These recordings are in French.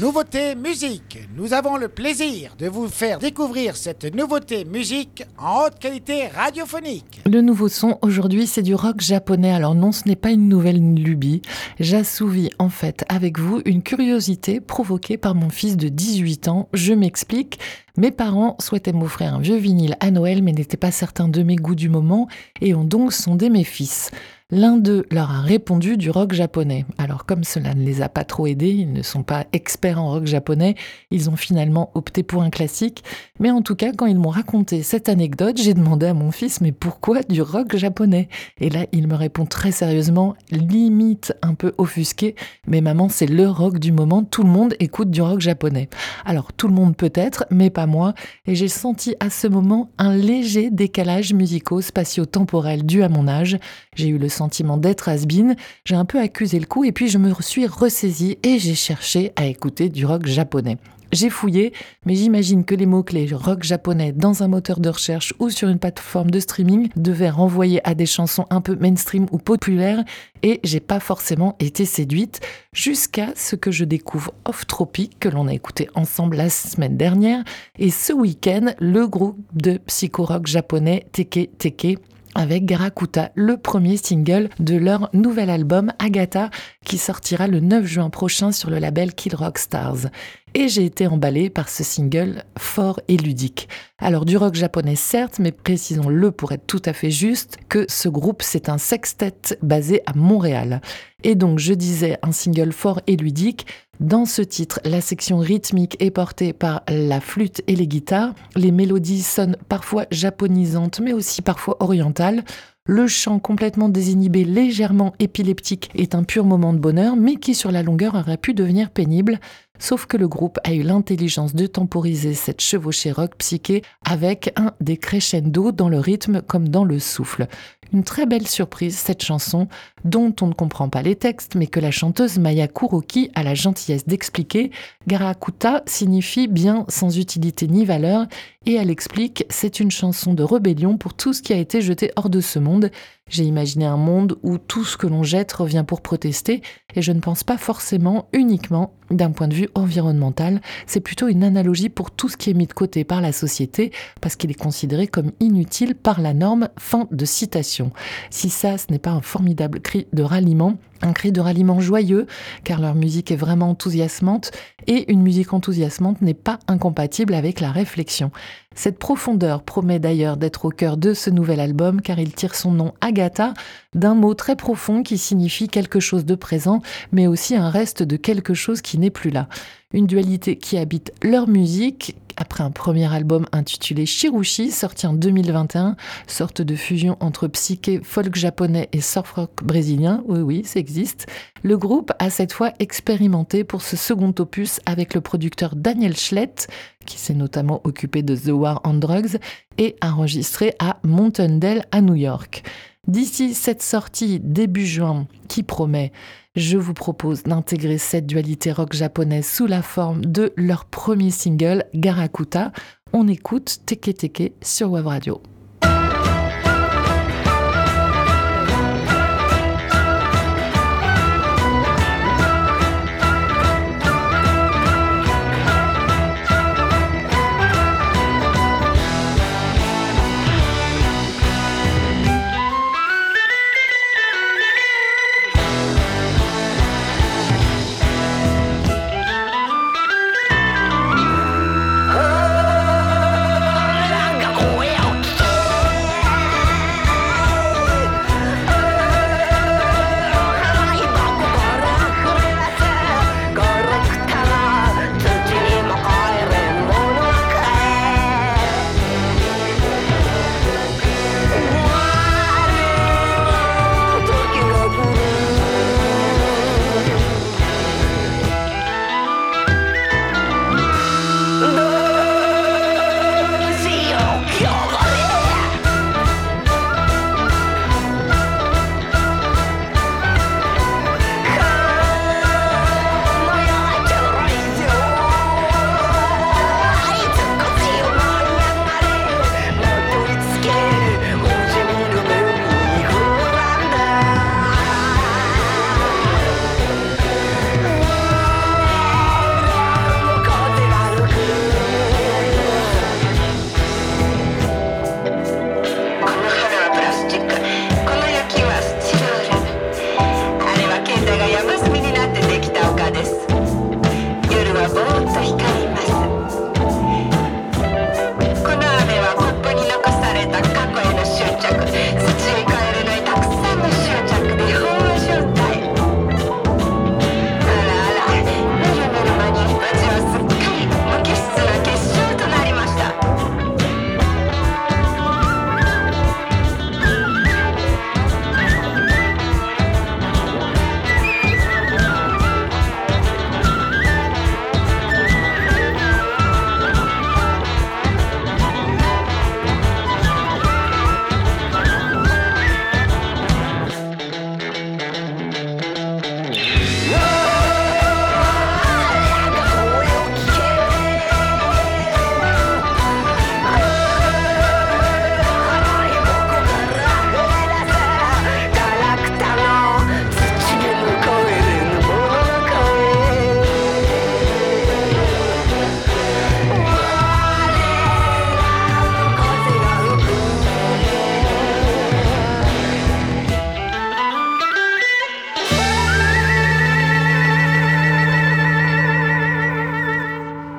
Nouveauté musique. Nous avons le plaisir de vous faire découvrir cette nouveauté musique en haute qualité radiophonique. Le nouveau son aujourd'hui, c'est du rock japonais. Alors non, ce n'est pas une nouvelle lubie. J'assouvis en fait avec vous une curiosité provoquée par mon fils de 18 ans. Je m'explique. Mes parents souhaitaient m'offrir un vieux vinyle à Noël mais n'étaient pas certains de mes goûts du moment et ont donc sondé mes fils. L'un d'eux leur a répondu du rock japonais. Alors comme cela ne les a pas trop aidés, ils ne sont pas experts en rock japonais, ils ont finalement opté pour un classique. Mais en tout cas, quand ils m'ont raconté cette anecdote, j'ai demandé à mon fils mais pourquoi du rock japonais? Et là, il me répond très sérieusement, limite un peu offusqué, mais maman, c'est le rock du moment, tout le monde écoute du rock japonais. Alors tout le monde peut-être, mais pas moi, et j'ai senti à ce moment un léger décalage musico-spatio-temporel dû à mon âge. J'ai eu le sentiment d'être has j'ai un peu accusé le coup et puis je me suis ressaisie et j'ai cherché à écouter du rock japonais. J'ai fouillé, mais j'imagine que les mots-clés rock japonais dans un moteur de recherche ou sur une plateforme de streaming devaient renvoyer à des chansons un peu mainstream ou populaires et j'ai pas forcément été séduite jusqu'à ce que je découvre Off Tropic que l'on a écouté ensemble la semaine dernière et ce week-end le groupe de psycho-rock japonais Teke Teke avec Garakuta, le premier single de leur nouvel album Agatha qui sortira le 9 juin prochain sur le label Kid Rock Stars. Et j'ai été emballée par ce single fort et ludique. Alors du rock japonais certes, mais précisons-le pour être tout à fait juste, que ce groupe c'est un sextet basé à Montréal. Et donc je disais un single fort et ludique, dans ce titre, la section rythmique est portée par la flûte et les guitares. Les mélodies sonnent parfois japonisantes, mais aussi parfois orientales. Le chant complètement désinhibé, légèrement épileptique, est un pur moment de bonheur, mais qui sur la longueur aurait pu devenir pénible. Sauf que le groupe a eu l'intelligence de temporiser cette chevauchée rock psyché avec un des crescendo dans le rythme comme dans le souffle. Une très belle surprise, cette chanson, dont on ne comprend pas les textes, mais que la chanteuse Maya Kuroki a la gentillesse d'expliquer. Garakuta signifie bien sans utilité ni valeur, et elle explique c'est une chanson de rébellion pour tout ce qui a été jeté hors de ce monde. J'ai imaginé un monde où tout ce que l'on jette revient pour protester, et je ne pense pas forcément uniquement d'un point de vue environnemental, c'est plutôt une analogie pour tout ce qui est mis de côté par la société, parce qu'il est considéré comme inutile par la norme. Fin de citation. Si ça, ce n'est pas un formidable cri de ralliement, un cri de ralliement joyeux, car leur musique est vraiment enthousiasmante, et une musique enthousiasmante n'est pas incompatible avec la réflexion. Cette profondeur promet d'ailleurs d'être au cœur de ce nouvel album, car il tire son nom Agatha d'un mot très profond qui signifie quelque chose de présent, mais aussi un reste de quelque chose qui n'est plus là. Une dualité qui habite leur musique, après un premier album intitulé Shirushi, sorti en 2021, sorte de fusion entre psyché, folk japonais et surf rock brésilien, oui oui, ça existe, le groupe a cette fois expérimenté pour ce second opus avec le producteur Daniel Schlett, qui s'est notamment occupé de The War on Drugs, et enregistré à Mountain Dell à New York. D'ici cette sortie début juin qui promet, je vous propose d'intégrer cette dualité rock japonaise sous la forme de leur premier single Garakuta. On écoute Teke Teke sur Web Radio.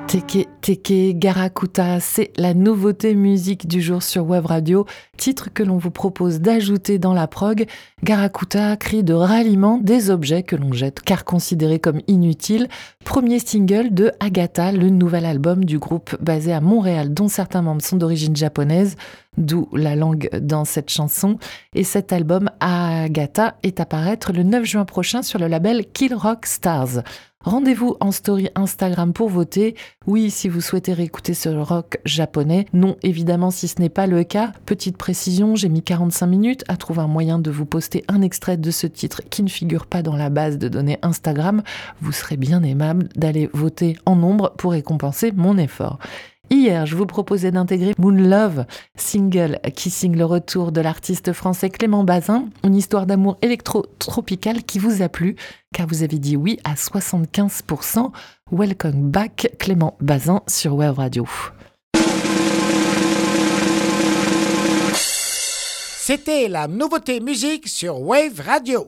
Teke Teke Garakuta, c'est la nouveauté musique du jour sur Web Radio, titre que l'on vous propose d'ajouter dans la prog. Garakuta, crie de ralliement des objets que l'on jette car considérés comme inutiles. Premier single de Agatha, le nouvel album du groupe basé à Montréal dont certains membres sont d'origine japonaise, d'où la langue dans cette chanson. Et cet album Agatha est à paraître le 9 juin prochain sur le label Kill Rock Stars. Rendez-vous en story Instagram pour voter. Oui, si vous souhaitez réécouter ce rock japonais. Non, évidemment, si ce n'est pas le cas. Petite précision, j'ai mis 45 minutes à trouver un moyen de vous poster un extrait de ce titre qui ne figure pas dans la base de données Instagram. Vous serez bien aimable d'aller voter en nombre pour récompenser mon effort. Hier, je vous proposais d'intégrer Moon Love, single qui signe le retour de l'artiste français Clément Bazin, une histoire d'amour électro-tropical qui vous a plu, car vous avez dit oui à 75%. Welcome back Clément Bazin sur Web Radio. C'était la nouveauté musique sur Wave Radio.